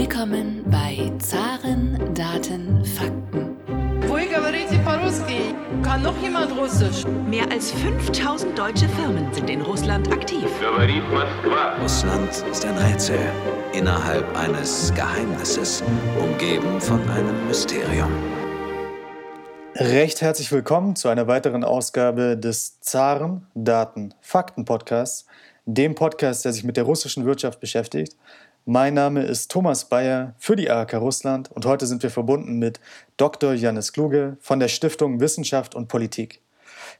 Willkommen bei Zaren, Daten, Fakten. Kann noch jemand Russisch? Mehr als 5000 deutsche Firmen sind in Russland aktiv. Russland ist ein Rätsel innerhalb eines Geheimnisses, umgeben von einem Mysterium. Recht herzlich willkommen zu einer weiteren Ausgabe des Zaren Daten Fakten Podcasts, dem Podcast, der sich mit der russischen Wirtschaft beschäftigt. Mein Name ist Thomas Bayer für die ARK Russland und heute sind wir verbunden mit Dr. Janis Kluge von der Stiftung Wissenschaft und Politik.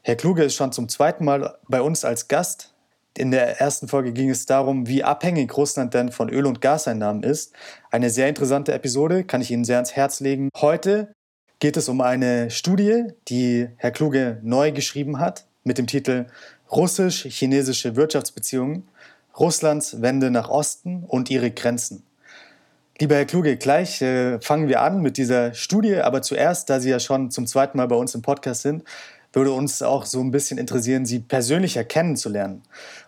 Herr Kluge ist schon zum zweiten Mal bei uns als Gast. In der ersten Folge ging es darum, wie abhängig Russland denn von Öl- und Gaseinnahmen ist. Eine sehr interessante Episode, kann ich Ihnen sehr ans Herz legen. Heute geht es um eine Studie, die Herr Kluge neu geschrieben hat, mit dem Titel Russisch-chinesische Wirtschaftsbeziehungen, Russlands Wende nach Osten und ihre Grenzen. Lieber Herr Kluge, gleich äh, fangen wir an mit dieser Studie, aber zuerst, da Sie ja schon zum zweiten Mal bei uns im Podcast sind, würde uns auch so ein bisschen interessieren, Sie persönlicher kennenzulernen.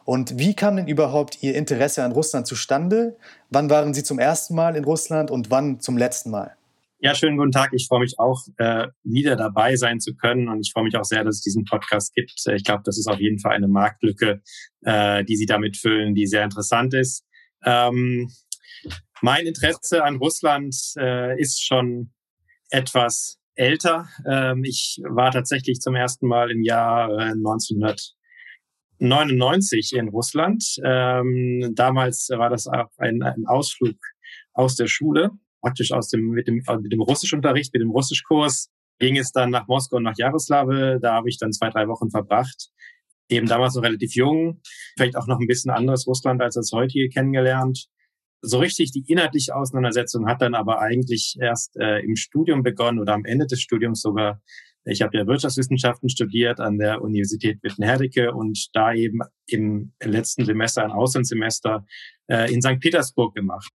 Und wie kam denn überhaupt Ihr Interesse an Russland zustande? Wann waren Sie zum ersten Mal in Russland und wann zum letzten Mal? Ja, schönen guten Tag. Ich freue mich auch, äh, wieder dabei sein zu können. Und ich freue mich auch sehr, dass es diesen Podcast gibt. Äh, ich glaube, das ist auf jeden Fall eine Marktlücke, äh, die Sie damit füllen, die sehr interessant ist. Ähm, mein Interesse an Russland äh, ist schon etwas älter. Ähm, ich war tatsächlich zum ersten Mal im Jahr äh, 1999 in Russland. Ähm, damals war das auch ein, ein Ausflug aus der Schule praktisch aus dem, mit dem, mit dem Russischunterricht, mit dem Russischkurs ging es dann nach Moskau und nach Jaroslawl. Da habe ich dann zwei, drei Wochen verbracht. Eben damals noch relativ jung, vielleicht auch noch ein bisschen anderes Russland als das heutige kennengelernt. So richtig die inhaltliche Auseinandersetzung hat dann aber eigentlich erst äh, im Studium begonnen oder am Ende des Studiums sogar. Ich habe ja Wirtschaftswissenschaften studiert an der Universität Wittenherdecke und da eben im letzten Semester ein Auslandssemester äh, in St. Petersburg gemacht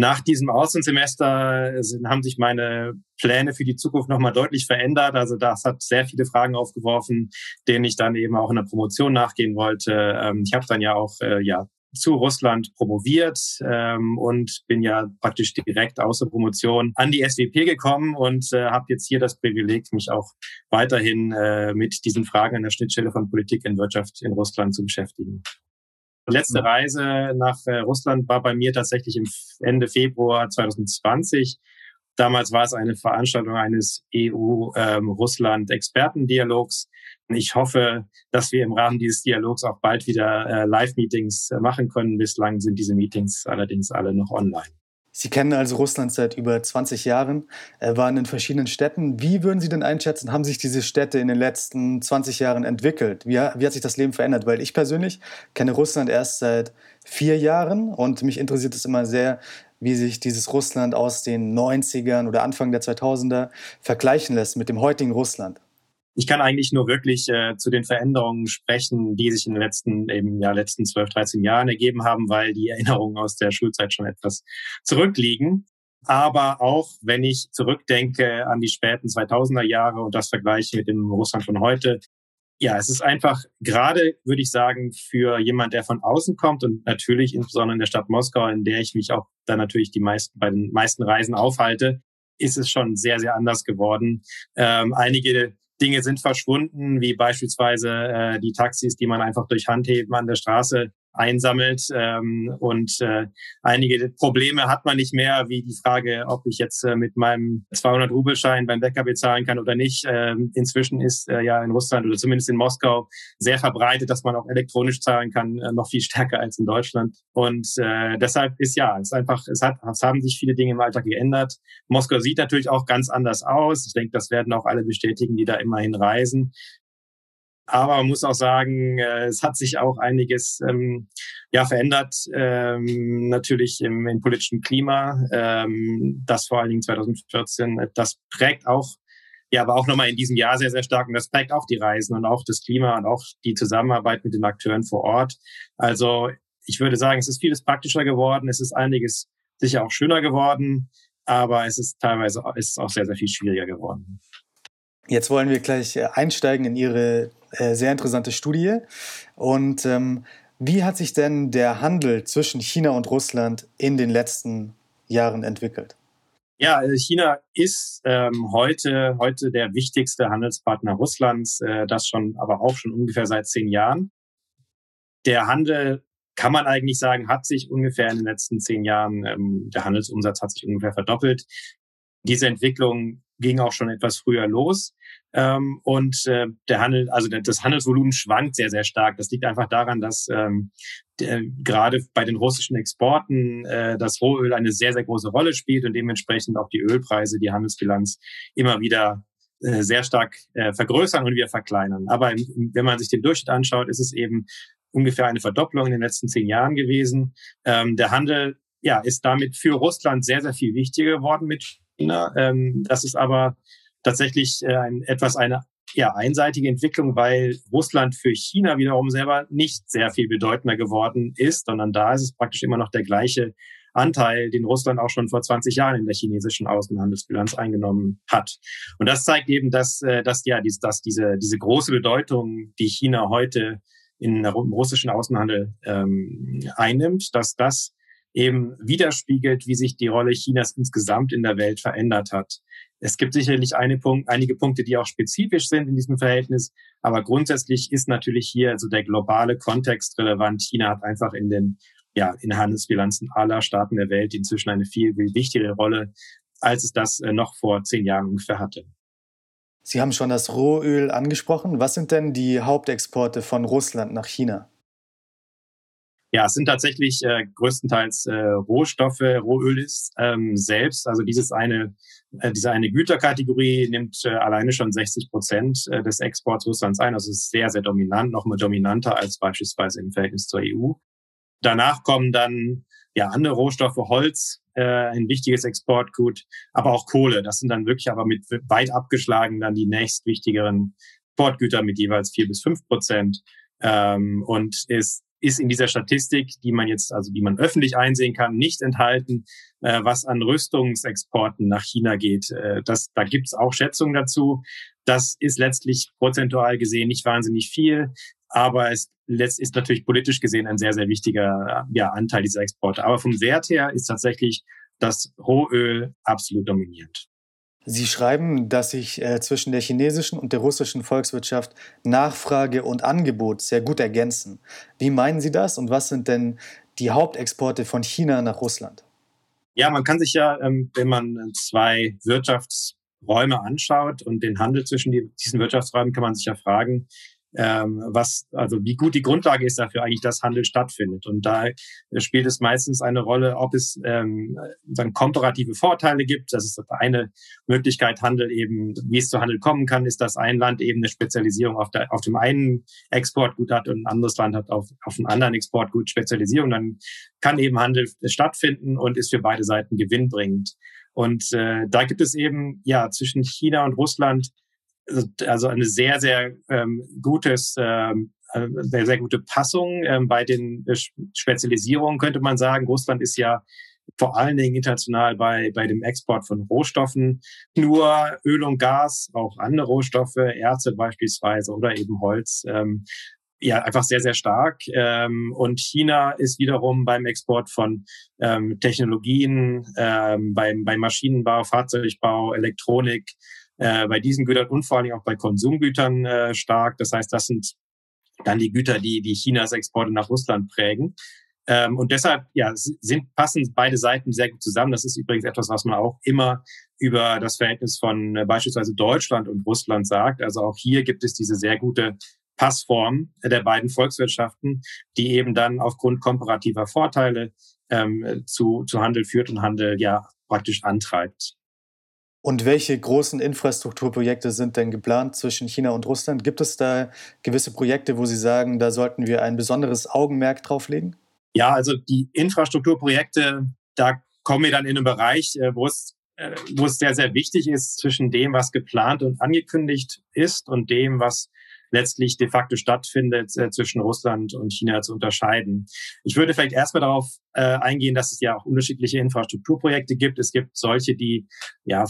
nach diesem Auslandssemester haben sich meine Pläne für die Zukunft nochmal deutlich verändert. Also das hat sehr viele Fragen aufgeworfen, denen ich dann eben auch in der Promotion nachgehen wollte. Ähm, ich habe dann ja auch äh, ja zu Russland promoviert ähm, und bin ja praktisch direkt aus der Promotion an die SWP gekommen und äh, habe jetzt hier das Privileg, mich auch weiterhin äh, mit diesen Fragen an der Schnittstelle von Politik und Wirtschaft in Russland zu beschäftigen letzte Reise nach äh, Russland war bei mir tatsächlich im Ende Februar 2020. Damals war es eine Veranstaltung eines EU-Russland-Expertendialogs. Ähm, ich hoffe, dass wir im Rahmen dieses Dialogs auch bald wieder äh, Live-Meetings äh, machen können. Bislang sind diese Meetings allerdings alle noch online. Sie kennen also Russland seit über 20 Jahren, äh, waren in verschiedenen Städten. Wie würden Sie denn einschätzen, haben sich diese Städte in den letzten 20 Jahren entwickelt? Wie, wie hat sich das Leben verändert? Weil ich persönlich kenne Russland erst seit vier Jahren und mich interessiert es immer sehr, wie sich dieses Russland aus den 90ern oder Anfang der 2000er vergleichen lässt mit dem heutigen Russland ich kann eigentlich nur wirklich äh, zu den Veränderungen sprechen, die sich in den letzten, eben, ja, letzten 12, 13 Jahren ergeben haben, weil die Erinnerungen aus der Schulzeit schon etwas zurückliegen. Aber auch wenn ich zurückdenke an die späten 2000er Jahre und das vergleiche mit dem Russland von heute, ja, es ist einfach gerade, würde ich sagen, für jemand, der von außen kommt und natürlich insbesondere in der Stadt Moskau, in der ich mich auch dann natürlich die meisten, bei den meisten Reisen aufhalte, ist es schon sehr, sehr anders geworden. Ähm, einige Dinge sind verschwunden, wie beispielsweise äh, die Taxis, die man einfach durch Handheben an der Straße einsammelt. Ähm, und äh, einige Probleme hat man nicht mehr, wie die Frage, ob ich jetzt äh, mit meinem 200-Rubelschein beim Bäcker bezahlen kann oder nicht. Ähm, inzwischen ist äh, ja in Russland oder zumindest in Moskau sehr verbreitet, dass man auch elektronisch zahlen kann, äh, noch viel stärker als in Deutschland. Und äh, deshalb ist ja, es ist einfach, es, hat, es haben sich viele Dinge im Alltag geändert. Moskau sieht natürlich auch ganz anders aus. Ich denke, das werden auch alle bestätigen, die da immerhin reisen. Aber man muss auch sagen, äh, es hat sich auch einiges ähm, ja, verändert, ähm, natürlich im, im politischen Klima. Ähm, das vor allen Dingen 2014, das prägt auch, ja, aber auch nochmal in diesem Jahr sehr, sehr stark. Und das prägt auch die Reisen und auch das Klima und auch die Zusammenarbeit mit den Akteuren vor Ort. Also ich würde sagen, es ist vieles praktischer geworden. Es ist einiges sicher auch schöner geworden. Aber es ist teilweise ist auch sehr, sehr viel schwieriger geworden. Jetzt wollen wir gleich äh, einsteigen in Ihre äh, sehr interessante Studie. Und ähm, wie hat sich denn der Handel zwischen China und Russland in den letzten Jahren entwickelt? Ja, äh, China ist ähm, heute, heute der wichtigste Handelspartner Russlands, äh, das schon, aber auch schon ungefähr seit zehn Jahren. Der Handel, kann man eigentlich sagen, hat sich ungefähr in den letzten zehn Jahren, ähm, der Handelsumsatz hat sich ungefähr verdoppelt. Diese Entwicklung ging auch schon etwas früher los. Ähm, und äh, der Handel, also das Handelsvolumen schwankt sehr, sehr stark. Das liegt einfach daran, dass ähm, der, gerade bei den russischen Exporten äh, das Rohöl eine sehr, sehr große Rolle spielt und dementsprechend auch die Ölpreise, die Handelsbilanz immer wieder äh, sehr stark äh, vergrößern und wieder verkleinern. Aber wenn man sich den Durchschnitt anschaut, ist es eben ungefähr eine Verdopplung in den letzten zehn Jahren gewesen. Ähm, der Handel ja, ist damit für Russland sehr, sehr viel wichtiger geworden mit China. Ähm, das ist aber tatsächlich äh, ein, etwas eine ja, einseitige Entwicklung, weil Russland für China wiederum selber nicht sehr viel bedeutender geworden ist, sondern da ist es praktisch immer noch der gleiche Anteil, den Russland auch schon vor 20 Jahren in der chinesischen Außenhandelsbilanz eingenommen hat. Und das zeigt eben, dass, äh, dass, ja, dass diese, diese große Bedeutung, die China heute in, im russischen Außenhandel ähm, einnimmt, dass das eben widerspiegelt, wie sich die Rolle Chinas insgesamt in der Welt verändert hat. Es gibt sicherlich Punkt, einige Punkte, die auch spezifisch sind in diesem Verhältnis, aber grundsätzlich ist natürlich hier also der globale Kontext relevant. China hat einfach in den ja, in Handelsbilanzen aller Staaten der Welt inzwischen eine viel, viel wichtigere Rolle, als es das äh, noch vor zehn Jahren ungefähr hatte. Sie haben schon das Rohöl angesprochen. Was sind denn die Hauptexporte von Russland nach China? Ja, es sind tatsächlich äh, größtenteils äh, Rohstoffe, Rohöl ist ähm, selbst. Also dieses eine, äh, diese eine Güterkategorie nimmt äh, alleine schon 60 Prozent äh, des Exports Russlands ein. Also es ist sehr, sehr dominant, nochmal dominanter als beispielsweise im Verhältnis zur EU. Danach kommen dann ja andere Rohstoffe, Holz, äh, ein wichtiges Exportgut, aber auch Kohle. Das sind dann wirklich aber mit weit abgeschlagen dann die nächstwichtigeren Exportgüter mit jeweils vier bis fünf Prozent. Ähm, und ist ist in dieser Statistik, die man jetzt, also die man öffentlich einsehen kann, nicht enthalten, äh, was an Rüstungsexporten nach China geht. Äh, das, da gibt es auch Schätzungen dazu. Das ist letztlich prozentual gesehen nicht wahnsinnig viel, aber es ist natürlich politisch gesehen ein sehr, sehr wichtiger ja, Anteil dieser Exporte. Aber vom Wert her ist tatsächlich das Rohöl absolut dominierend. Sie schreiben, dass sich äh, zwischen der chinesischen und der russischen Volkswirtschaft Nachfrage und Angebot sehr gut ergänzen. Wie meinen Sie das und was sind denn die Hauptexporte von China nach Russland? Ja, man kann sich ja, ähm, wenn man zwei Wirtschaftsräume anschaut und den Handel zwischen diesen Wirtschaftsräumen, kann man sich ja fragen, ähm, was, also wie gut die Grundlage ist dafür eigentlich, dass Handel stattfindet. Und da spielt es meistens eine Rolle, ob es ähm, dann komparative Vorteile gibt. Das ist eine Möglichkeit, Handel eben, wie es zu Handel kommen kann, ist, dass ein Land eben eine Spezialisierung auf, der, auf dem einen Exportgut hat und ein anderes Land hat auf, auf einem anderen Exportgut Spezialisierung. Dann kann eben Handel stattfinden und ist für beide Seiten gewinnbringend. Und äh, da gibt es eben ja zwischen China und Russland also eine sehr, sehr ähm, gutes, ähm, äh, sehr, sehr gute Passung ähm, bei den Spezialisierungen, könnte man sagen. Russland ist ja vor allen Dingen international bei, bei dem Export von Rohstoffen. Nur Öl und Gas, auch andere Rohstoffe, Erze beispielsweise oder eben Holz. Ähm, ja, einfach sehr, sehr stark. Ähm, und China ist wiederum beim Export von ähm, Technologien, ähm, beim, beim Maschinenbau, Fahrzeugbau, Elektronik, äh, bei diesen Gütern und vor allem auch bei Konsumgütern äh, stark. Das heißt, das sind dann die Güter, die, die Chinas Exporte nach Russland prägen. Ähm, und deshalb ja, sind, passen beide Seiten sehr gut zusammen. Das ist übrigens etwas, was man auch immer über das Verhältnis von äh, beispielsweise Deutschland und Russland sagt. Also auch hier gibt es diese sehr gute Passform der beiden Volkswirtschaften, die eben dann aufgrund komparativer Vorteile ähm, zu, zu Handel führt und Handel ja praktisch antreibt. Und welche großen Infrastrukturprojekte sind denn geplant zwischen China und Russland? Gibt es da gewisse Projekte, wo Sie sagen, da sollten wir ein besonderes Augenmerk drauf legen? Ja, also die Infrastrukturprojekte, da kommen wir dann in einen Bereich, äh, wo es, äh, wo es sehr, sehr wichtig ist, zwischen dem, was geplant und angekündigt ist und dem, was letztlich de facto stattfindet, äh, zwischen Russland und China zu unterscheiden. Ich würde vielleicht erstmal darauf äh, eingehen, dass es ja auch unterschiedliche Infrastrukturprojekte gibt. Es gibt solche, die ja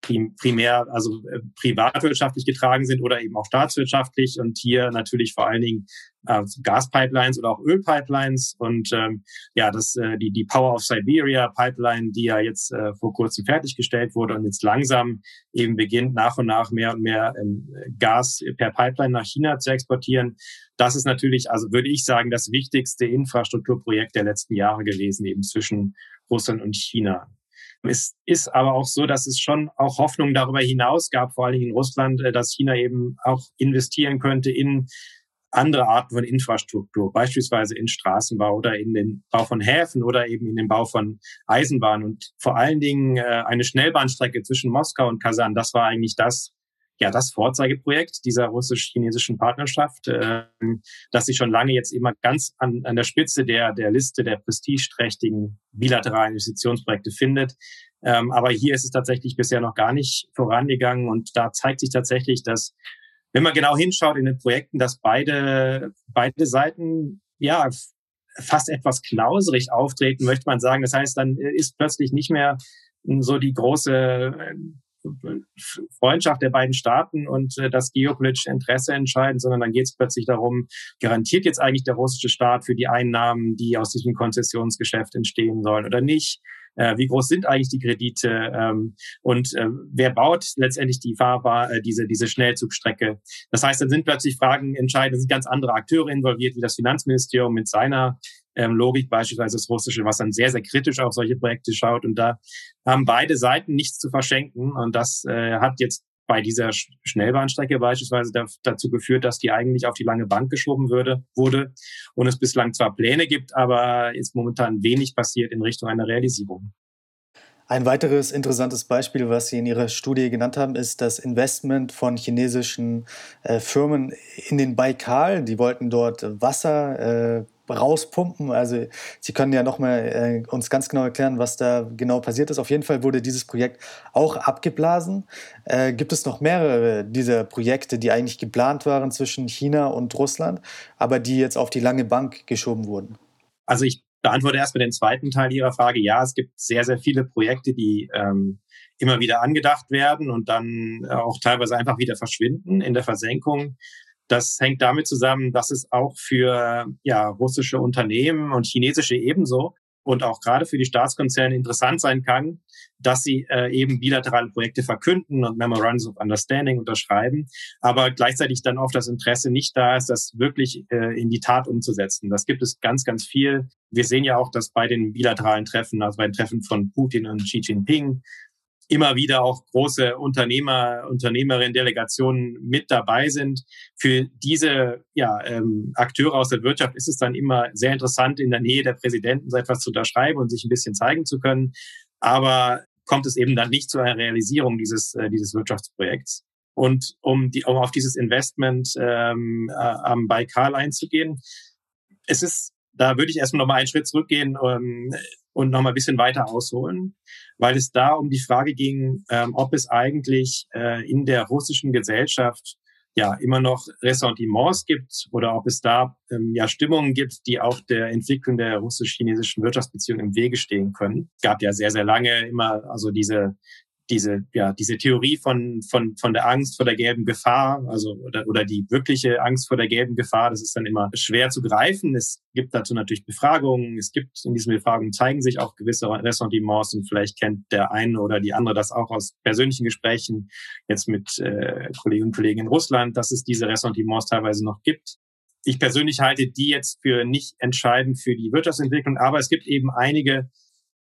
primär also äh, privatwirtschaftlich getragen sind oder eben auch staatswirtschaftlich und hier natürlich vor allen Dingen äh, Gaspipelines oder auch Ölpipelines und ähm, ja, das äh, die die Power of Siberia Pipeline, die ja jetzt äh, vor kurzem fertiggestellt wurde und jetzt langsam eben beginnt nach und nach mehr und mehr ähm, Gas per Pipeline nach China zu exportieren. Das ist natürlich, also würde ich sagen, das wichtigste Infrastrukturprojekt der letzten Jahre gewesen, eben zwischen Russland und China. Es ist aber auch so, dass es schon auch Hoffnung darüber hinaus gab, vor allen Dingen in Russland, äh, dass China eben auch investieren könnte in andere Arten von Infrastruktur, beispielsweise in Straßenbau oder in den Bau von Häfen oder eben in den Bau von Eisenbahnen und vor allen Dingen äh, eine Schnellbahnstrecke zwischen Moskau und Kasan. Das war eigentlich das, ja, das Vorzeigeprojekt dieser russisch-chinesischen Partnerschaft, äh, das sich schon lange jetzt immer ganz an, an der Spitze der, der Liste der prestigeträchtigen bilateralen Investitionsprojekte findet. Ähm, aber hier ist es tatsächlich bisher noch gar nicht vorangegangen und da zeigt sich tatsächlich, dass wenn man genau hinschaut in den Projekten, dass beide, beide Seiten ja fast etwas knauserig auftreten, möchte man sagen. Das heißt, dann ist plötzlich nicht mehr so die große Freundschaft der beiden Staaten und äh, das geopolitische Interesse entscheiden, sondern dann geht es plötzlich darum, garantiert jetzt eigentlich der russische Staat für die Einnahmen, die aus diesem Konzessionsgeschäft entstehen sollen oder nicht? Äh, wie groß sind eigentlich die Kredite ähm, und äh, wer baut letztendlich die Fahrbar, äh, diese, diese Schnellzugstrecke. Das heißt, dann sind plötzlich Fragen entscheidend, sind ganz andere Akteure involviert, wie das Finanzministerium mit seiner ähm, Logik, beispielsweise das Russische, was dann sehr, sehr kritisch auf solche Projekte schaut. Und da haben beide Seiten nichts zu verschenken. Und das äh, hat jetzt bei dieser Schnellbahnstrecke beispielsweise dazu geführt, dass die eigentlich auf die lange Bank geschoben würde, wurde und es bislang zwar Pläne gibt, aber ist momentan wenig passiert in Richtung einer Realisierung. Ein weiteres interessantes Beispiel, was Sie in Ihrer Studie genannt haben, ist das Investment von chinesischen äh, Firmen in den Baikal. Die wollten dort Wasser äh, rauspumpen. Also Sie können ja nochmal äh, uns ganz genau erklären, was da genau passiert ist. Auf jeden Fall wurde dieses Projekt auch abgeblasen. Äh, gibt es noch mehrere dieser Projekte, die eigentlich geplant waren zwischen China und Russland, aber die jetzt auf die lange Bank geschoben wurden? Also ich beantworte erstmal den zweiten Teil Ihrer Frage. Ja, es gibt sehr, sehr viele Projekte, die ähm, immer wieder angedacht werden und dann auch teilweise einfach wieder verschwinden in der Versenkung. Das hängt damit zusammen, dass es auch für ja, russische Unternehmen und chinesische ebenso und auch gerade für die Staatskonzerne interessant sein kann, dass sie äh, eben bilaterale Projekte verkünden und Memorandums of Understanding unterschreiben, aber gleichzeitig dann oft das Interesse nicht da ist, das wirklich äh, in die Tat umzusetzen. Das gibt es ganz, ganz viel. Wir sehen ja auch, dass bei den bilateralen Treffen, also bei den Treffen von Putin und Xi Jinping, immer wieder auch große Unternehmer, Unternehmerinnen, Delegationen mit dabei sind. Für diese ja, ähm, Akteure aus der Wirtschaft ist es dann immer sehr interessant, in der Nähe der Präsidenten so etwas zu unterschreiben und sich ein bisschen zeigen zu können. Aber kommt es eben dann nicht zu einer Realisierung dieses, äh, dieses Wirtschaftsprojekts. Und um, die, um auf dieses Investment ähm, äh, am Baikal einzugehen, es ist, da würde ich erstmal noch mal einen Schritt zurückgehen. Und noch mal ein bisschen weiter ausholen, weil es da um die Frage ging, ähm, ob es eigentlich äh, in der russischen Gesellschaft ja immer noch Ressentiments gibt oder ob es da ähm, ja Stimmungen gibt, die auch der Entwicklung der russisch-chinesischen Wirtschaftsbeziehungen im Wege stehen können. Es gab ja sehr, sehr lange immer also diese diese, ja, diese Theorie von, von, von der Angst vor der gelben Gefahr, also oder, oder die wirkliche Angst vor der gelben Gefahr, das ist dann immer schwer zu greifen. Es gibt dazu natürlich Befragungen. Es gibt in diesen Befragungen zeigen sich auch gewisse Ressentiments und vielleicht kennt der eine oder die andere das auch aus persönlichen Gesprächen jetzt mit äh, Kolleginnen und Kollegen in Russland, dass es diese Ressentiments teilweise noch gibt. Ich persönlich halte die jetzt für nicht entscheidend für die Wirtschaftsentwicklung, aber es gibt eben einige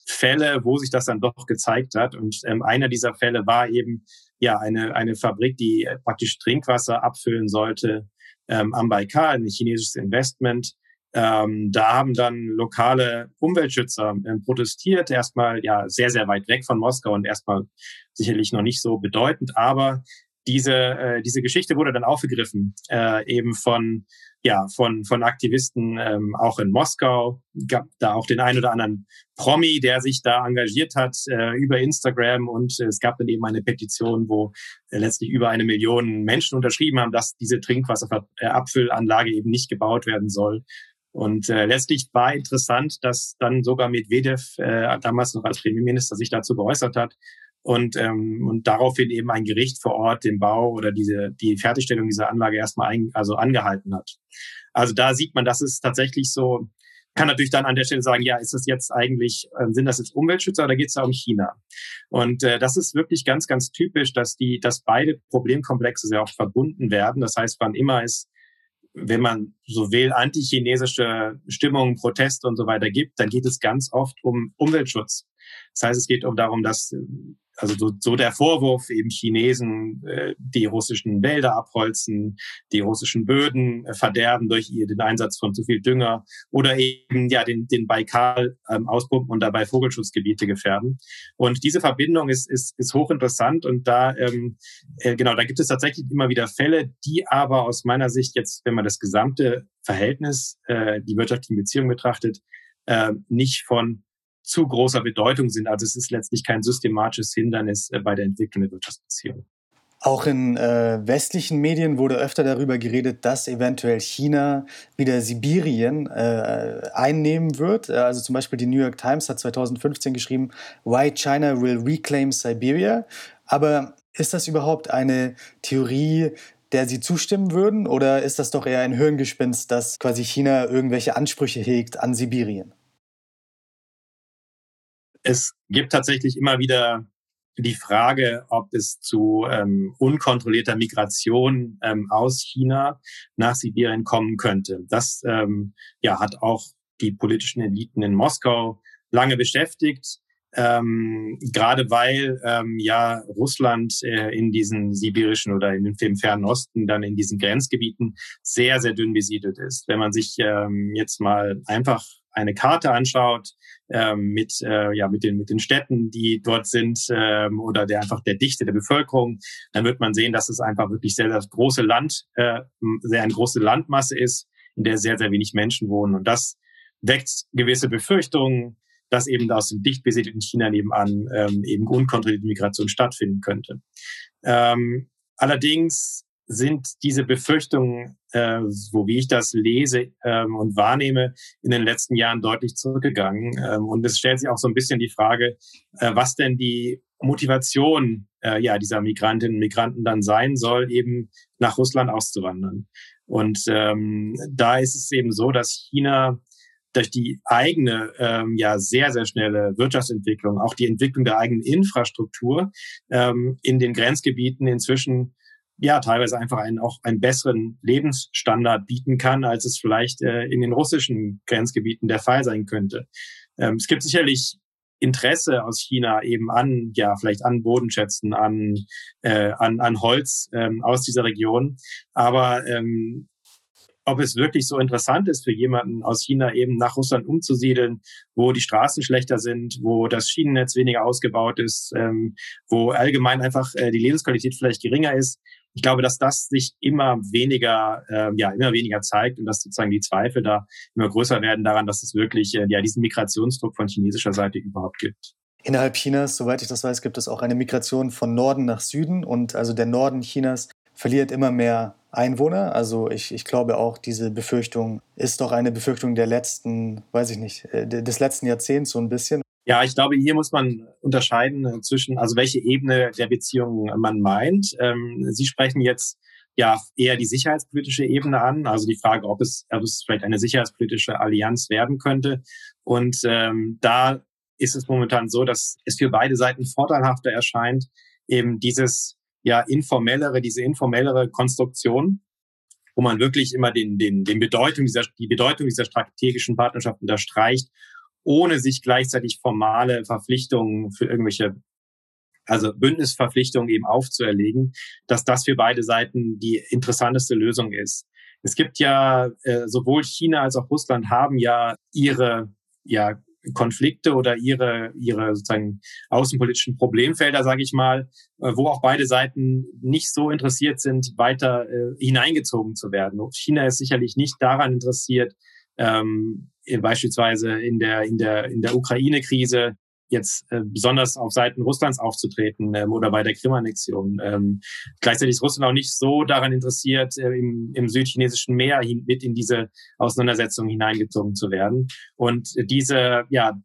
Fälle, wo sich das dann doch gezeigt hat. Und ähm, einer dieser Fälle war eben ja eine, eine Fabrik, die praktisch Trinkwasser abfüllen sollte ähm, am Baikal, ein chinesisches Investment. Ähm, da haben dann lokale Umweltschützer ähm, protestiert, erstmal ja sehr, sehr weit weg von Moskau und erstmal sicherlich noch nicht so bedeutend, aber diese, äh, diese Geschichte wurde dann aufgegriffen, äh, eben von ja, von, von Aktivisten ähm, auch in Moskau. Gab da auch den einen oder anderen Promi, der sich da engagiert hat äh, über Instagram. Und äh, es gab dann eben eine Petition, wo äh, letztlich über eine Million Menschen unterschrieben haben, dass diese Trinkwasserabfüllanlage eben nicht gebaut werden soll. Und äh, letztlich war interessant, dass dann sogar Medvedev, äh, damals noch als Premierminister, sich dazu geäußert hat und, ähm, und daraufhin eben ein Gericht vor Ort den Bau oder diese, die Fertigstellung dieser Anlage erstmal ein, also angehalten hat. Also da sieht man, dass es tatsächlich so, kann natürlich dann an der Stelle sagen, ja, ist das jetzt eigentlich, äh, sind das jetzt Umweltschützer oder geht es da um China? Und äh, das ist wirklich ganz, ganz typisch, dass die, dass beide Problemkomplexe sehr oft verbunden werden. Das heißt, wann immer es wenn man so will, antichinesische Stimmungen, Proteste und so weiter gibt, dann geht es ganz oft um Umweltschutz. Das heißt, es geht um darum, dass also so, so der Vorwurf eben Chinesen äh, die russischen Wälder abholzen, die russischen Böden äh, verderben durch ihr, den Einsatz von zu viel Dünger oder eben ja den, den Baikal ähm, auspumpen und dabei Vogelschutzgebiete gefährden. Und diese Verbindung ist, ist, ist hochinteressant und da ähm, äh, genau, da gibt es tatsächlich immer wieder Fälle, die aber aus meiner Sicht jetzt, wenn man das gesamte Verhältnis, äh, die wirtschaftlichen Beziehungen betrachtet, äh, nicht von zu großer Bedeutung sind. Also es ist letztlich kein systematisches Hindernis äh, bei der Entwicklung der Wirtschaftsbeziehungen. Auch in äh, westlichen Medien wurde öfter darüber geredet, dass eventuell China wieder Sibirien äh, einnehmen wird. Also zum Beispiel die New York Times hat 2015 geschrieben, Why China will reclaim Siberia. Aber ist das überhaupt eine Theorie, der Sie zustimmen würden? Oder ist das doch eher ein Hirngespinst, dass quasi China irgendwelche Ansprüche hegt an Sibirien? Es gibt tatsächlich immer wieder die Frage, ob es zu ähm, unkontrollierter Migration ähm, aus China nach Sibirien kommen könnte. Das ähm, ja, hat auch die politischen Eliten in Moskau lange beschäftigt. Ähm, gerade weil ähm, ja Russland äh, in diesen sibirischen oder in den, im Fernen Osten dann in diesen Grenzgebieten sehr, sehr dünn besiedelt ist. Wenn man sich ähm, jetzt mal einfach eine Karte anschaut ähm, mit äh, ja mit den mit den Städten, die dort sind ähm, oder der einfach der Dichte der Bevölkerung, dann wird man sehen, dass es einfach wirklich sehr sehr große Land äh, sehr eine große Landmasse ist, in der sehr sehr wenig Menschen wohnen und das weckt gewisse Befürchtungen, dass eben aus dem dicht besiedelten China nebenan ähm, eben unkontrollierte Migration stattfinden könnte. Ähm, allerdings sind diese Befürchtungen, äh, so wie ich das lese ähm, und wahrnehme, in den letzten Jahren deutlich zurückgegangen. Ähm, und es stellt sich auch so ein bisschen die Frage, äh, was denn die Motivation äh, ja, dieser Migrantinnen und Migranten dann sein soll, eben nach Russland auszuwandern. Und ähm, da ist es eben so, dass China durch die eigene, ähm, ja, sehr, sehr schnelle Wirtschaftsentwicklung, auch die Entwicklung der eigenen Infrastruktur ähm, in den Grenzgebieten inzwischen ja teilweise einfach einen auch einen besseren Lebensstandard bieten kann, als es vielleicht äh, in den russischen Grenzgebieten der Fall sein könnte. Ähm, es gibt sicherlich Interesse aus China eben an, ja, vielleicht an Bodenschätzen, an, äh, an, an Holz ähm, aus dieser Region. Aber ähm, ob es wirklich so interessant ist für jemanden aus China eben nach Russland umzusiedeln, wo die Straßen schlechter sind, wo das Schienennetz weniger ausgebaut ist, ähm, wo allgemein einfach äh, die Lebensqualität vielleicht geringer ist. Ich glaube, dass das sich immer weniger, äh, ja, immer weniger zeigt und dass sozusagen die Zweifel da immer größer werden daran, dass es wirklich äh, ja diesen Migrationsdruck von chinesischer Seite überhaupt gibt. Innerhalb Chinas, soweit ich das weiß, gibt es auch eine Migration von Norden nach Süden und also der Norden Chinas verliert immer mehr Einwohner. Also ich, ich glaube auch, diese Befürchtung ist doch eine Befürchtung der letzten, weiß ich nicht, äh, des letzten Jahrzehnts so ein bisschen. Ja, ich glaube, hier muss man unterscheiden äh, zwischen, also welche Ebene der Beziehung man meint. Ähm, Sie sprechen jetzt ja eher die sicherheitspolitische Ebene an, also die Frage, ob es, ob es vielleicht eine sicherheitspolitische Allianz werden könnte. Und ähm, da ist es momentan so, dass es für beide Seiten vorteilhafter erscheint, eben dieses ja informellere, diese informellere Konstruktion, wo man wirklich immer den, den, den Bedeutung dieser, die Bedeutung dieser strategischen Partnerschaft unterstreicht, ohne sich gleichzeitig formale Verpflichtungen für irgendwelche, also Bündnisverpflichtungen eben aufzuerlegen, dass das für beide Seiten die interessanteste Lösung ist. Es gibt ja äh, sowohl China als auch Russland haben ja ihre ja Konflikte oder ihre, ihre sozusagen außenpolitischen Problemfelder, sage ich mal, äh, wo auch beide Seiten nicht so interessiert sind, weiter äh, hineingezogen zu werden. China ist sicherlich nicht daran interessiert, ähm, beispielsweise in der, in der, in der Ukraine-Krise jetzt äh, besonders auf Seiten Russlands aufzutreten ähm, oder bei der Krim-Annexion. Ähm, gleichzeitig ist Russland auch nicht so daran interessiert, äh, im, im südchinesischen Meer hin, mit in diese Auseinandersetzung hineingezogen zu werden. Und diese, ja,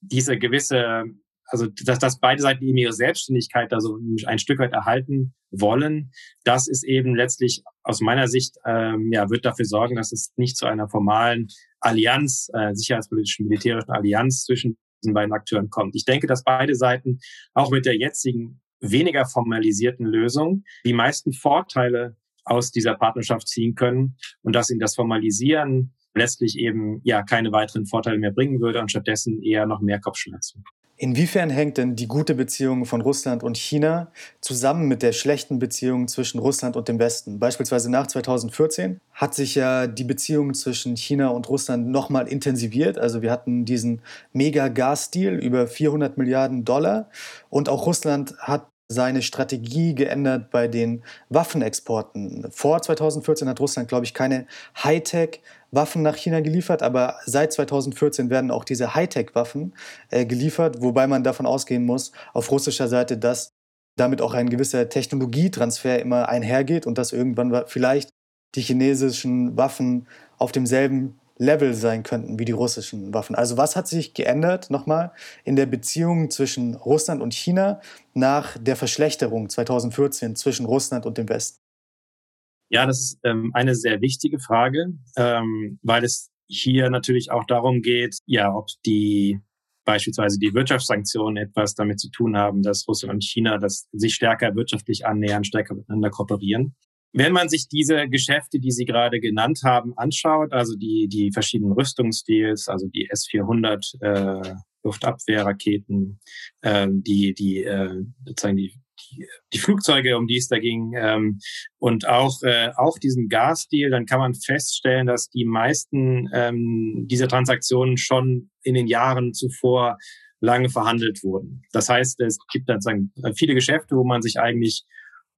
diese gewisse also dass, dass beide Seiten eben ihre Selbstständigkeit da so ein Stück weit erhalten wollen, das ist eben letztlich aus meiner Sicht, ähm, ja, wird dafür sorgen, dass es nicht zu einer formalen Allianz, äh, sicherheitspolitischen, militärischen Allianz zwischen diesen beiden Akteuren kommt. Ich denke, dass beide Seiten auch mit der jetzigen weniger formalisierten Lösung die meisten Vorteile aus dieser Partnerschaft ziehen können und dass ihnen das Formalisieren letztlich eben ja keine weiteren Vorteile mehr bringen würde und stattdessen eher noch mehr Kopfschmerzen. Inwiefern hängt denn die gute Beziehung von Russland und China zusammen mit der schlechten Beziehung zwischen Russland und dem Westen? Beispielsweise nach 2014 hat sich ja die Beziehung zwischen China und Russland nochmal intensiviert. Also wir hatten diesen Mega-Gas-Deal über 400 Milliarden Dollar und auch Russland hat seine Strategie geändert bei den Waffenexporten. Vor 2014 hat Russland, glaube ich, keine Hightech-Waffen nach China geliefert, aber seit 2014 werden auch diese Hightech-Waffen äh, geliefert, wobei man davon ausgehen muss, auf russischer Seite, dass damit auch ein gewisser Technologietransfer immer einhergeht und dass irgendwann vielleicht die chinesischen Waffen auf demselben Level sein könnten wie die russischen Waffen. Also was hat sich geändert nochmal in der Beziehung zwischen Russland und China nach der Verschlechterung 2014 zwischen Russland und dem Westen? Ja, das ist ähm, eine sehr wichtige Frage, ähm, weil es hier natürlich auch darum geht, ja, ob die beispielsweise die Wirtschaftssanktionen etwas damit zu tun haben, dass Russland und China das sich stärker wirtschaftlich annähern, stärker miteinander kooperieren. Wenn man sich diese Geschäfte, die Sie gerade genannt haben, anschaut, also die, die verschiedenen Rüstungsdeals, also die S-400 äh, Luftabwehrraketen, äh, die, die, äh, sozusagen die, die, Flugzeuge, um die es da ging, ähm, und auch, äh, auch diesen Gasdeal, dann kann man feststellen, dass die meisten ähm, dieser Transaktionen schon in den Jahren zuvor lange verhandelt wurden. Das heißt, es gibt dann sagen, viele Geschäfte, wo man sich eigentlich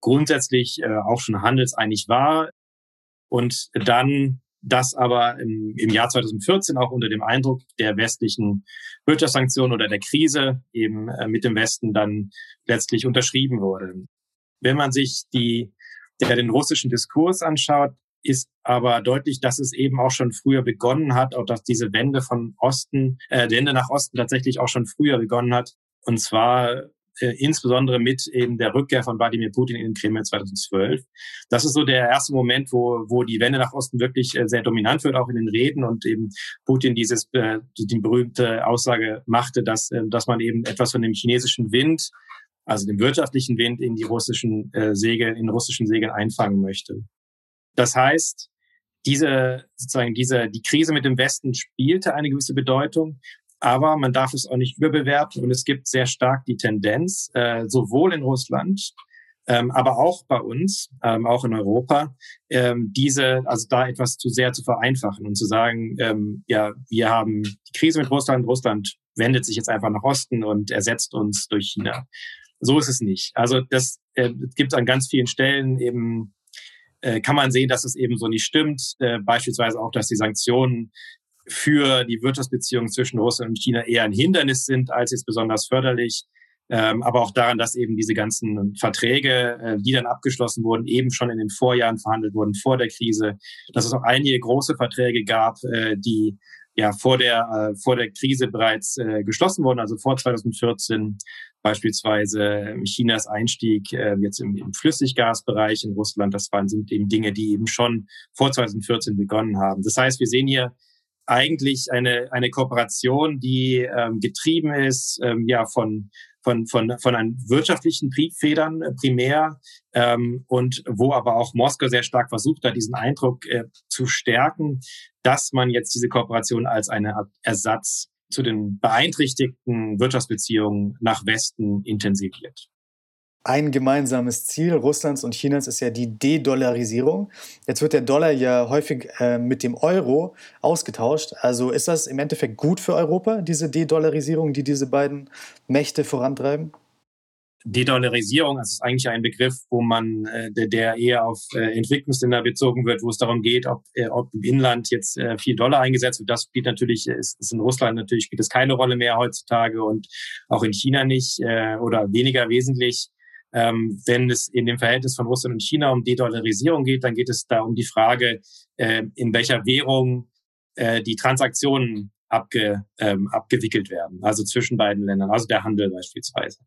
grundsätzlich äh, auch schon handelseinig war und dann das aber im, im Jahr 2014 auch unter dem Eindruck der westlichen Wirtschaftssanktionen oder der Krise eben äh, mit dem Westen dann letztlich unterschrieben wurde. Wenn man sich die, der den russischen Diskurs anschaut, ist aber deutlich, dass es eben auch schon früher begonnen hat, auch dass diese Wende von Osten, äh, Wende nach Osten tatsächlich auch schon früher begonnen hat. Und zwar äh, insbesondere mit eben der Rückkehr von Wladimir Putin in den Kreml 2012. Das ist so der erste Moment, wo, wo die Wende nach Osten wirklich äh, sehr dominant wird, auch in den Reden und eben Putin dieses, äh, die berühmte Aussage machte, dass, äh, dass man eben etwas von dem chinesischen Wind, also dem wirtschaftlichen Wind in die russischen äh, Segel, in russischen Segeln einfangen möchte. Das heißt, diese, sozusagen diese, die Krise mit dem Westen spielte eine gewisse Bedeutung. Aber man darf es auch nicht überbewerten und es gibt sehr stark die Tendenz, äh, sowohl in Russland, ähm, aber auch bei uns, ähm, auch in Europa, ähm, diese, also da etwas zu sehr zu vereinfachen und zu sagen, ähm, ja, wir haben die Krise mit Russland, Russland wendet sich jetzt einfach nach Osten und ersetzt uns durch China. So ist es nicht. Also das äh, gibt an ganz vielen Stellen eben äh, kann man sehen, dass es eben so nicht stimmt. Äh, beispielsweise auch, dass die Sanktionen für die Wirtschaftsbeziehungen zwischen Russland und China eher ein Hindernis sind als jetzt besonders förderlich. Ähm, aber auch daran, dass eben diese ganzen Verträge, äh, die dann abgeschlossen wurden, eben schon in den Vorjahren verhandelt wurden, vor der Krise, dass es auch einige große Verträge gab, äh, die ja vor der, äh, vor der Krise bereits äh, geschlossen wurden, also vor 2014 beispielsweise Chinas Einstieg äh, jetzt im, im Flüssiggasbereich in Russland, das waren, sind eben Dinge, die eben schon vor 2014 begonnen haben. Das heißt, wir sehen hier eigentlich eine, eine Kooperation, die ähm, getrieben ist ähm, ja von, von, von, von einem wirtschaftlichen Triebfedern äh, primär ähm, und wo aber auch Moskau sehr stark versucht hat, diesen Eindruck äh, zu stärken, dass man jetzt diese Kooperation als eine Art Ersatz zu den beeinträchtigten Wirtschaftsbeziehungen nach Westen intensiviert. Ein gemeinsames Ziel Russlands und Chinas ist ja die De-Dollarisierung. Jetzt wird der Dollar ja häufig äh, mit dem Euro ausgetauscht. Also ist das im Endeffekt gut für Europa, diese De-Dollarisierung, die diese beiden Mächte vorantreiben? De-Dollarisierung das ist eigentlich ein Begriff, wo man, äh, der, eher auf äh, Entwicklungsländer bezogen wird, wo es darum geht, ob, äh, ob im Inland jetzt äh, viel Dollar eingesetzt wird. Das spielt natürlich, ist, ist in Russland natürlich spielt es keine Rolle mehr heutzutage und auch in China nicht äh, oder weniger wesentlich. Ähm, wenn es in dem Verhältnis von Russland und China um De-Dollarisierung geht, dann geht es da um die Frage, äh, in welcher Währung äh, die Transaktionen abge, ähm, abgewickelt werden, also zwischen beiden Ländern, also der Handel beispielsweise.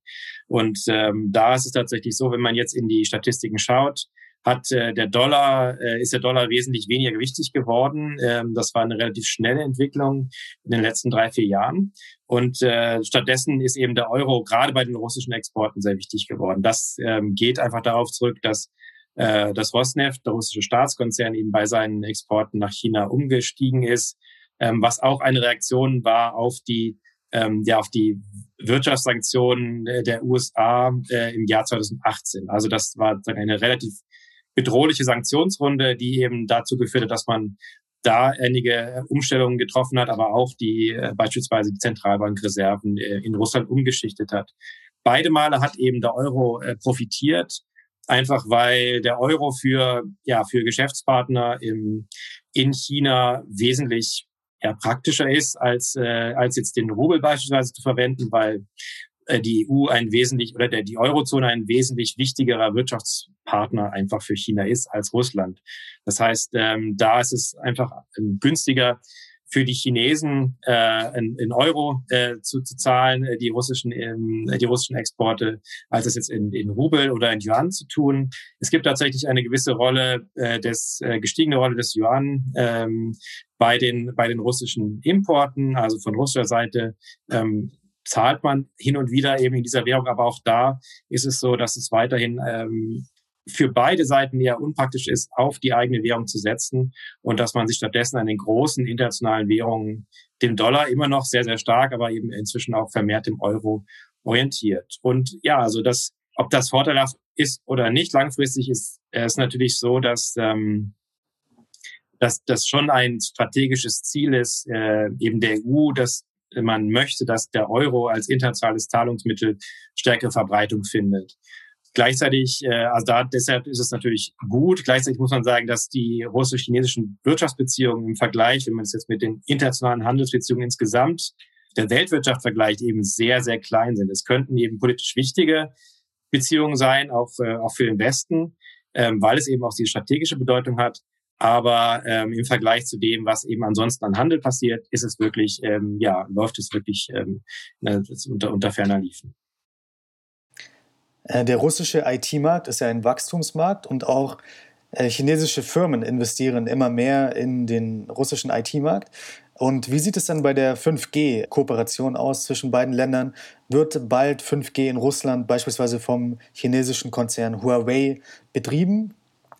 Und ähm, da ist es tatsächlich so, wenn man jetzt in die Statistiken schaut, hat äh, der Dollar, äh, ist der Dollar wesentlich weniger gewichtig geworden. Ähm, das war eine relativ schnelle Entwicklung in den letzten drei, vier Jahren. Und äh, stattdessen ist eben der Euro gerade bei den russischen Exporten sehr wichtig geworden. Das ähm, geht einfach darauf zurück, dass äh, dass Rosneft, der russische Staatskonzern, eben bei seinen Exporten nach China umgestiegen ist, ähm, was auch eine Reaktion war auf die ähm, ja auf die Wirtschaftssanktionen der USA äh, im Jahr 2018. Also das war eine relativ bedrohliche Sanktionsrunde, die eben dazu geführt hat, dass man da einige Umstellungen getroffen hat, aber auch die äh, beispielsweise die Zentralbankreserven äh, in Russland umgeschichtet hat. Beide Male hat eben der Euro äh, profitiert, einfach weil der Euro für ja für Geschäftspartner im, in China wesentlich ja, praktischer ist als äh, als jetzt den Rubel beispielsweise zu verwenden, weil die EU ein wesentlich oder der, die Eurozone ein wesentlich wichtigerer Wirtschaftspartner einfach für China ist als Russland. Das heißt, ähm, da ist es einfach ähm, günstiger für die Chinesen äh, in, in Euro äh, zu, zu zahlen, äh, die russischen ähm, die russischen Exporte, als es jetzt in, in Rubel oder in Yuan zu tun. Es gibt tatsächlich eine gewisse Rolle äh, des äh, gestiegene Rolle des Yuan ähm, bei den bei den russischen Importen, also von russischer Seite ähm, zahlt man hin und wieder eben in dieser Währung, aber auch da ist es so, dass es weiterhin ähm, für beide Seiten eher unpraktisch ist, auf die eigene Währung zu setzen und dass man sich stattdessen an den großen internationalen Währungen, dem Dollar immer noch sehr, sehr stark, aber eben inzwischen auch vermehrt im Euro orientiert. Und ja, also das, ob das vorteilhaft ist oder nicht, langfristig ist es natürlich so, dass ähm, dass das schon ein strategisches Ziel ist, äh, eben der EU, dass man möchte, dass der Euro als internationales Zahlungsmittel stärkere Verbreitung findet. Gleichzeitig, äh, also da deshalb ist es natürlich gut. Gleichzeitig muss man sagen, dass die russisch-chinesischen Wirtschaftsbeziehungen im Vergleich, wenn man es jetzt mit den internationalen Handelsbeziehungen insgesamt der Weltwirtschaft vergleicht, eben sehr, sehr klein sind. Es könnten eben politisch wichtige Beziehungen sein, auch, äh, auch für den Westen, ähm, weil es eben auch die strategische Bedeutung hat. Aber ähm, im Vergleich zu dem, was eben ansonsten an Handel passiert, ist es wirklich, ähm, ja, läuft es wirklich ähm, ne, unter, unter ferner Liefen. Äh, der russische IT-Markt ist ja ein Wachstumsmarkt und auch äh, chinesische Firmen investieren immer mehr in den russischen IT-Markt. Und wie sieht es dann bei der 5G-Kooperation aus zwischen beiden Ländern? Wird bald 5G in Russland beispielsweise vom chinesischen Konzern Huawei betrieben?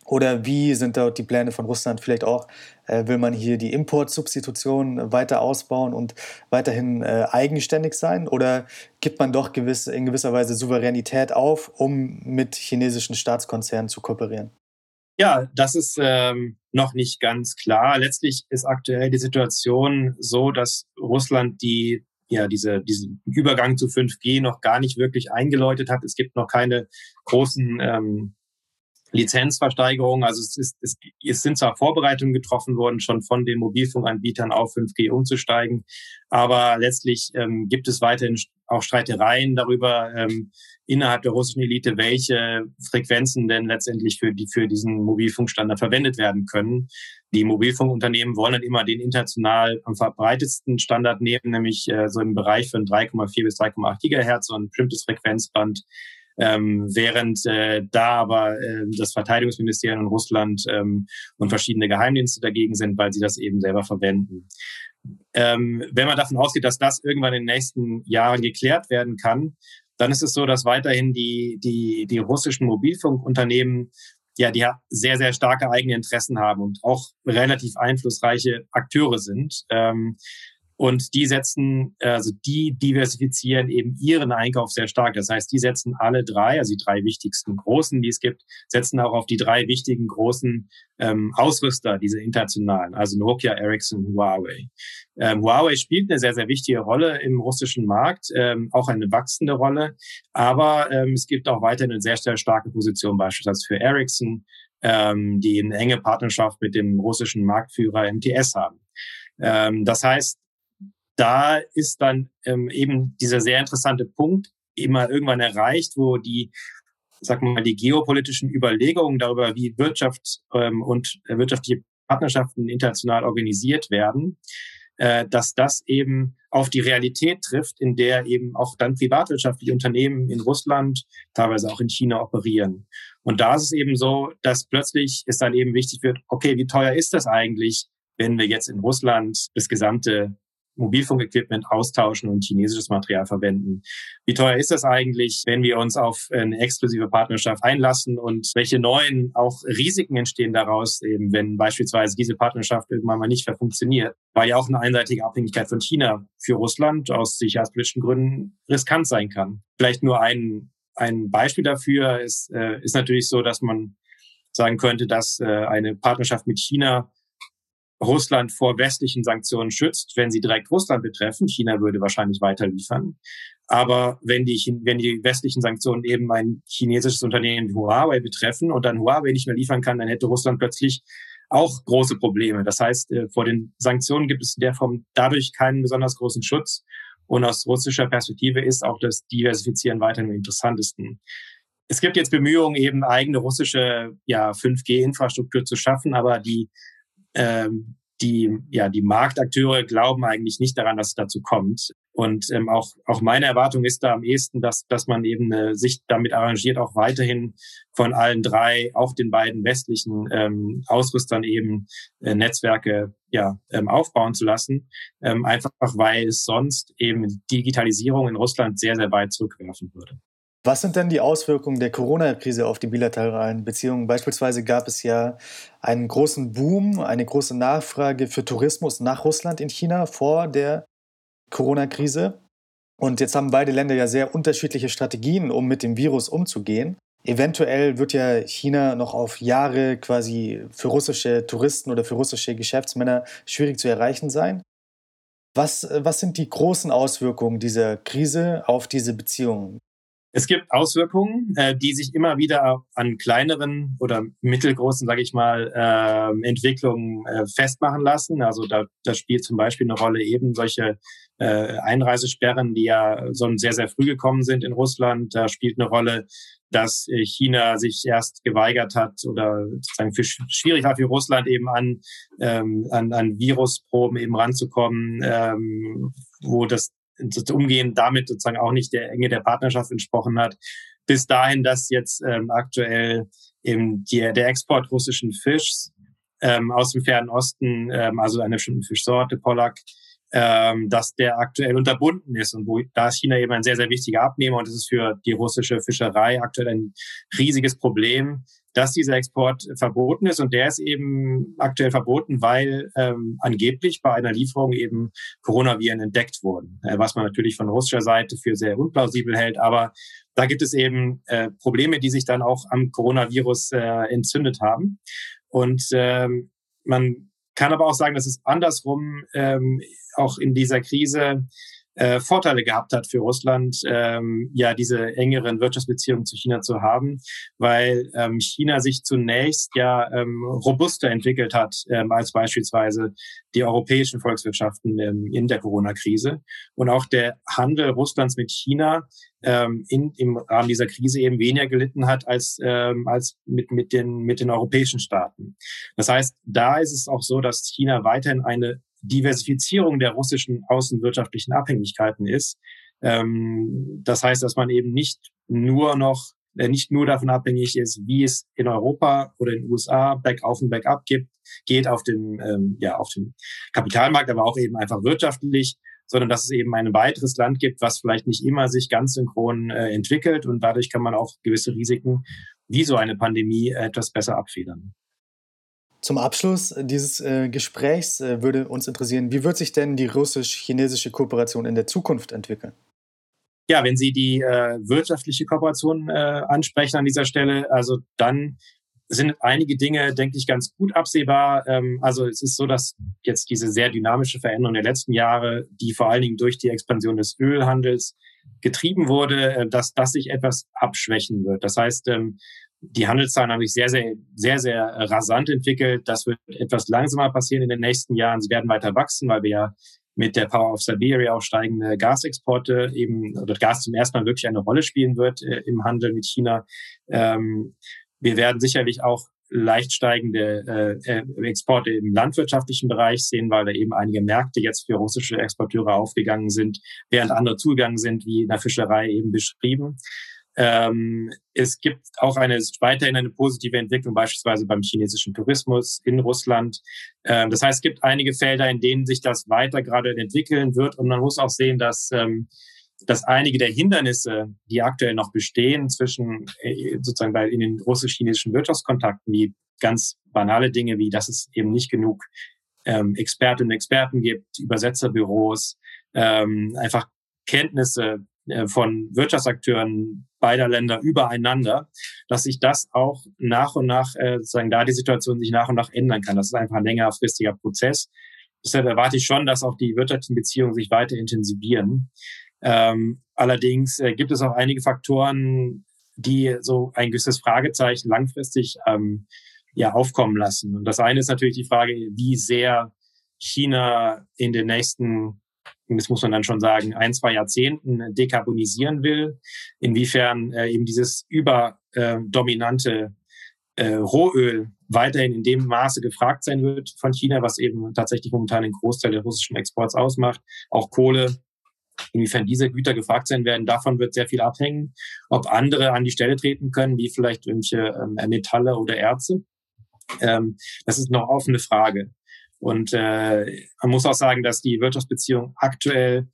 Oder wie sind dort die Pläne von Russland? Vielleicht auch, äh, will man hier die Importsubstitution weiter ausbauen und weiterhin äh, eigenständig sein? Oder gibt man doch gewiss, in gewisser Weise Souveränität auf, um mit chinesischen Staatskonzernen zu kooperieren? Ja, das ist ähm, noch nicht ganz klar. Letztlich ist aktuell die Situation so, dass Russland die ja, diese, diesen Übergang zu 5G noch gar nicht wirklich eingeläutet hat. Es gibt noch keine großen ähm, Lizenzversteigerung. Also es, ist, es, es sind zwar Vorbereitungen getroffen worden, schon von den Mobilfunkanbietern auf 5G umzusteigen, aber letztlich ähm, gibt es weiterhin auch Streitereien darüber ähm, innerhalb der russischen Elite, welche Frequenzen denn letztendlich für, die, für diesen Mobilfunkstandard verwendet werden können. Die Mobilfunkunternehmen wollen dann immer den international am verbreitetsten Standard nehmen, nämlich äh, so im Bereich von 3,4 bis 3,8 Gigahertz und ein bestimmtes Frequenzband ähm, während äh, da aber äh, das Verteidigungsministerium in Russland ähm, und verschiedene Geheimdienste dagegen sind, weil sie das eben selber verwenden. Ähm, wenn man davon ausgeht, dass das irgendwann in den nächsten Jahren geklärt werden kann, dann ist es so, dass weiterhin die, die, die russischen Mobilfunkunternehmen ja, die sehr, sehr starke eigene Interessen haben und auch relativ einflussreiche Akteure sind. Ähm, und die setzen, also die diversifizieren eben ihren Einkauf sehr stark. Das heißt, die setzen alle drei, also die drei wichtigsten großen, die es gibt, setzen auch auf die drei wichtigen großen ähm, Ausrüster, diese internationalen, also Nokia, Ericsson, Huawei. Ähm, Huawei spielt eine sehr, sehr wichtige Rolle im russischen Markt, ähm, auch eine wachsende Rolle. Aber ähm, es gibt auch weiterhin eine sehr, sehr starke Position, beispielsweise für Ericsson, ähm, die eine enge Partnerschaft mit dem russischen Marktführer MTS haben. Ähm, das heißt, da ist dann ähm, eben dieser sehr interessante Punkt immer irgendwann erreicht, wo die, sag mal, die geopolitischen Überlegungen darüber, wie Wirtschaft ähm, und wirtschaftliche Partnerschaften international organisiert werden, äh, dass das eben auf die Realität trifft, in der eben auch dann privatwirtschaftliche Unternehmen in Russland, teilweise auch in China operieren. Und da ist es eben so, dass plötzlich es dann eben wichtig wird, okay, wie teuer ist das eigentlich, wenn wir jetzt in Russland das gesamte Mobilfunkequipment austauschen und chinesisches Material verwenden. Wie teuer ist das eigentlich, wenn wir uns auf eine exklusive Partnerschaft einlassen und welche neuen auch Risiken entstehen daraus, eben wenn beispielsweise diese Partnerschaft irgendwann mal nicht mehr funktioniert, weil ja auch eine einseitige Abhängigkeit von China für Russland aus sicherheitspolitischen Gründen riskant sein kann. Vielleicht nur ein, ein Beispiel dafür ist, äh, ist natürlich so, dass man sagen könnte, dass äh, eine Partnerschaft mit China Russland vor westlichen Sanktionen schützt, wenn sie direkt Russland betreffen. China würde wahrscheinlich weiter liefern. Aber wenn die, wenn die westlichen Sanktionen eben ein chinesisches Unternehmen Huawei betreffen und dann Huawei nicht mehr liefern kann, dann hätte Russland plötzlich auch große Probleme. Das heißt, äh, vor den Sanktionen gibt es in der Form dadurch keinen besonders großen Schutz. Und aus russischer Perspektive ist auch das Diversifizieren weiterhin am interessantesten. Es gibt jetzt Bemühungen, eben eigene russische ja, 5G-Infrastruktur zu schaffen, aber die ähm, die, ja, die Marktakteure glauben eigentlich nicht daran, dass es dazu kommt. Und ähm, auch, auch meine Erwartung ist da am ehesten, dass, dass man eben äh, sich damit arrangiert, auch weiterhin von allen drei, auch den beiden westlichen ähm, Ausrüstern eben äh, Netzwerke ja, ähm, aufbauen zu lassen. Ähm, einfach weil es sonst eben Digitalisierung in Russland sehr, sehr weit zurückwerfen würde. Was sind denn die Auswirkungen der Corona-Krise auf die bilateralen Beziehungen? Beispielsweise gab es ja einen großen Boom, eine große Nachfrage für Tourismus nach Russland in China vor der Corona-Krise. Und jetzt haben beide Länder ja sehr unterschiedliche Strategien, um mit dem Virus umzugehen. Eventuell wird ja China noch auf Jahre quasi für russische Touristen oder für russische Geschäftsmänner schwierig zu erreichen sein. Was, was sind die großen Auswirkungen dieser Krise auf diese Beziehungen? Es gibt Auswirkungen, äh, die sich immer wieder an kleineren oder mittelgroßen, sage ich mal, äh, Entwicklungen äh, festmachen lassen. Also da, da spielt zum Beispiel eine Rolle eben solche äh, Einreisesperren, die ja so sehr, sehr früh gekommen sind in Russland. Da spielt eine Rolle, dass äh, China sich erst geweigert hat oder sozusagen für schwierig war für Russland eben an, ähm, an, an Virusproben eben ranzukommen, ähm, wo das das Umgehen damit sozusagen auch nicht der Enge der Partnerschaft entsprochen hat. Bis dahin, dass jetzt ähm, aktuell eben die, der Export russischen Fischs ähm, aus dem Fernen Osten, ähm, also einer bestimmten Fischsorte, Pollack, ähm, dass der aktuell unterbunden ist und wo da ist China eben ein sehr, sehr wichtiger Abnehmer und das ist für die russische Fischerei aktuell ein riesiges Problem, dass dieser Export verboten ist und der ist eben aktuell verboten, weil ähm, angeblich bei einer Lieferung eben Coronaviren entdeckt wurden, äh, was man natürlich von russischer Seite für sehr unplausibel hält, aber da gibt es eben äh, Probleme, die sich dann auch am Coronavirus äh, entzündet haben. Und ähm, man kann aber auch sagen, dass es andersrum ähm, auch in dieser Krise äh, Vorteile gehabt hat für Russland, ähm, ja diese engeren Wirtschaftsbeziehungen zu China zu haben, weil ähm, China sich zunächst ja ähm, robuster entwickelt hat ähm, als beispielsweise die europäischen Volkswirtschaften ähm, in der Corona-Krise und auch der Handel Russlands mit China ähm, in, im Rahmen dieser Krise eben weniger gelitten hat als, ähm, als mit, mit, den, mit den europäischen Staaten. Das heißt, da ist es auch so, dass China weiterhin eine Diversifizierung der russischen außenwirtschaftlichen Abhängigkeiten ist. Ähm, das heißt, dass man eben nicht nur noch äh, nicht nur davon abhängig ist, wie es in Europa oder in den USA Backauf und Backup gibt, geht auf dem, ähm, ja, auf dem Kapitalmarkt, aber auch eben einfach wirtschaftlich, sondern dass es eben ein weiteres Land gibt, was vielleicht nicht immer sich ganz synchron äh, entwickelt und dadurch kann man auch gewisse Risiken wie so eine Pandemie etwas besser abfedern. Zum Abschluss dieses äh, Gesprächs äh, würde uns interessieren, wie wird sich denn die russisch-chinesische Kooperation in der Zukunft entwickeln? Ja, wenn Sie die äh, wirtschaftliche Kooperation äh, ansprechen an dieser Stelle, also dann sind einige Dinge, denke ich, ganz gut absehbar. Ähm, also es ist so, dass jetzt diese sehr dynamische Veränderung der letzten Jahre, die vor allen Dingen durch die Expansion des Ölhandels getrieben wurde, äh, dass das sich etwas abschwächen wird. Das heißt, ähm, die Handelszahlen haben sich sehr, sehr, sehr, sehr rasant entwickelt. Das wird etwas langsamer passieren in den nächsten Jahren. Sie werden weiter wachsen, weil wir ja mit der Power of Siberia auch steigende Gasexporte eben oder Gas zum ersten Mal wirklich eine Rolle spielen wird äh, im Handel mit China. Ähm, wir werden sicherlich auch leicht steigende äh, äh, Exporte im landwirtschaftlichen Bereich sehen, weil da eben einige Märkte jetzt für russische Exporteure aufgegangen sind, während andere zugegangen sind, wie in der Fischerei eben beschrieben. Ähm, es gibt auch eine weiterhin eine positive Entwicklung, beispielsweise beim chinesischen Tourismus in Russland. Ähm, das heißt, es gibt einige Felder, in denen sich das weiter gerade entwickeln wird. Und man muss auch sehen, dass, ähm, dass einige der Hindernisse, die aktuell noch bestehen zwischen äh, sozusagen bei in den russisch-chinesischen Wirtschaftskontakten, wie ganz banale Dinge wie, dass es eben nicht genug ähm, Expertinnen und Experten gibt, Übersetzerbüros, ähm, einfach Kenntnisse von Wirtschaftsakteuren beider Länder übereinander, dass sich das auch nach und nach, äh, sozusagen da die Situation sich nach und nach ändern kann. Das ist einfach ein längerfristiger Prozess. Deshalb erwarte ich schon, dass auch die wirtschaftlichen Beziehungen sich weiter intensivieren. Ähm, allerdings äh, gibt es auch einige Faktoren, die so ein gewisses Fragezeichen langfristig ähm, ja aufkommen lassen. Und das eine ist natürlich die Frage, wie sehr China in den nächsten das muss man dann schon sagen, ein, zwei Jahrzehnten dekarbonisieren will, inwiefern äh, eben dieses überdominante äh, Rohöl weiterhin in dem Maße gefragt sein wird von China, was eben tatsächlich momentan den Großteil der russischen Exports ausmacht. Auch Kohle, inwiefern diese Güter gefragt sein werden, davon wird sehr viel abhängen. Ob andere an die Stelle treten können, wie vielleicht irgendwelche ähm, Metalle oder Erze. Ähm, das ist noch offene Frage. Und äh, man muss auch sagen, dass die Wirtschaftsbeziehungen aktuell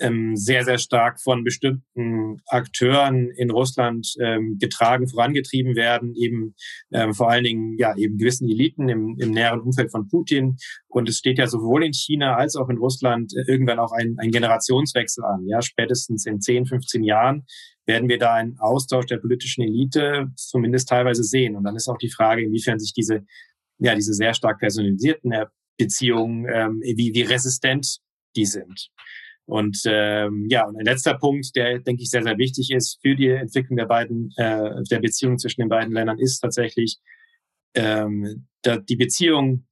ähm, sehr, sehr stark von bestimmten Akteuren in Russland ähm, getragen, vorangetrieben werden, eben ähm, vor allen Dingen ja eben gewissen Eliten im, im näheren Umfeld von Putin. Und es steht ja sowohl in China als auch in Russland äh, irgendwann auch ein, ein Generationswechsel an. Ja, spätestens in 10, 15 Jahren werden wir da einen Austausch der politischen Elite zumindest teilweise sehen. Und dann ist auch die Frage, inwiefern sich diese ja, diese sehr stark personalisierten Beziehungen, ähm, wie, wie resistent die sind. Und ähm, ja, und ein letzter Punkt, der, denke ich, sehr, sehr wichtig ist für die Entwicklung der beiden, äh, der Beziehung zwischen den beiden Ländern, ist tatsächlich ähm, da, die Beziehung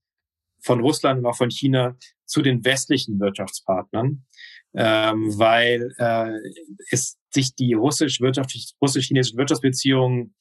von Russland und auch von China zu den westlichen Wirtschaftspartnern, ähm, weil äh, es sich die russisch-chinesischen russisch Wirtschaftsbeziehungen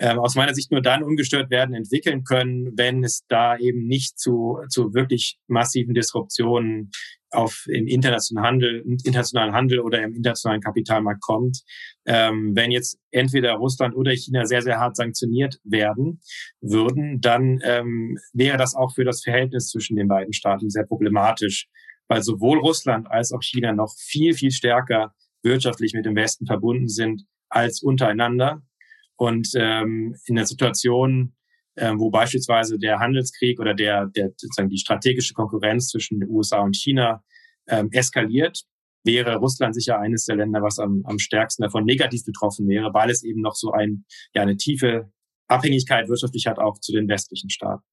ähm, aus meiner Sicht nur dann ungestört werden entwickeln können, wenn es da eben nicht zu, zu wirklich massiven Disruptionen auf im internationalen Handel, internationalen Handel oder im internationalen Kapitalmarkt kommt. Ähm, wenn jetzt entweder Russland oder China sehr, sehr hart sanktioniert werden würden, dann ähm, wäre das auch für das Verhältnis zwischen den beiden Staaten sehr problematisch, weil sowohl Russland als auch China noch viel, viel stärker wirtschaftlich mit dem Westen verbunden sind als untereinander. Und ähm, in der Situation, äh, wo beispielsweise der Handelskrieg oder der, der sozusagen die strategische Konkurrenz zwischen den USA und China ähm, eskaliert, wäre Russland sicher eines der Länder, was am, am stärksten davon negativ betroffen wäre, weil es eben noch so ein, ja, eine tiefe Abhängigkeit wirtschaftlich hat auch zu den westlichen Staaten.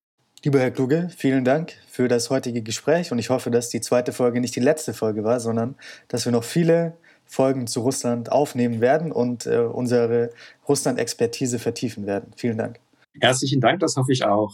Lieber Herr Kluge, vielen Dank für das heutige Gespräch und ich hoffe, dass die zweite Folge nicht die letzte Folge war, sondern dass wir noch viele Folgen zu Russland aufnehmen werden und äh, unsere Russland-Expertise vertiefen werden. Vielen Dank. Herzlichen Dank, das hoffe ich auch.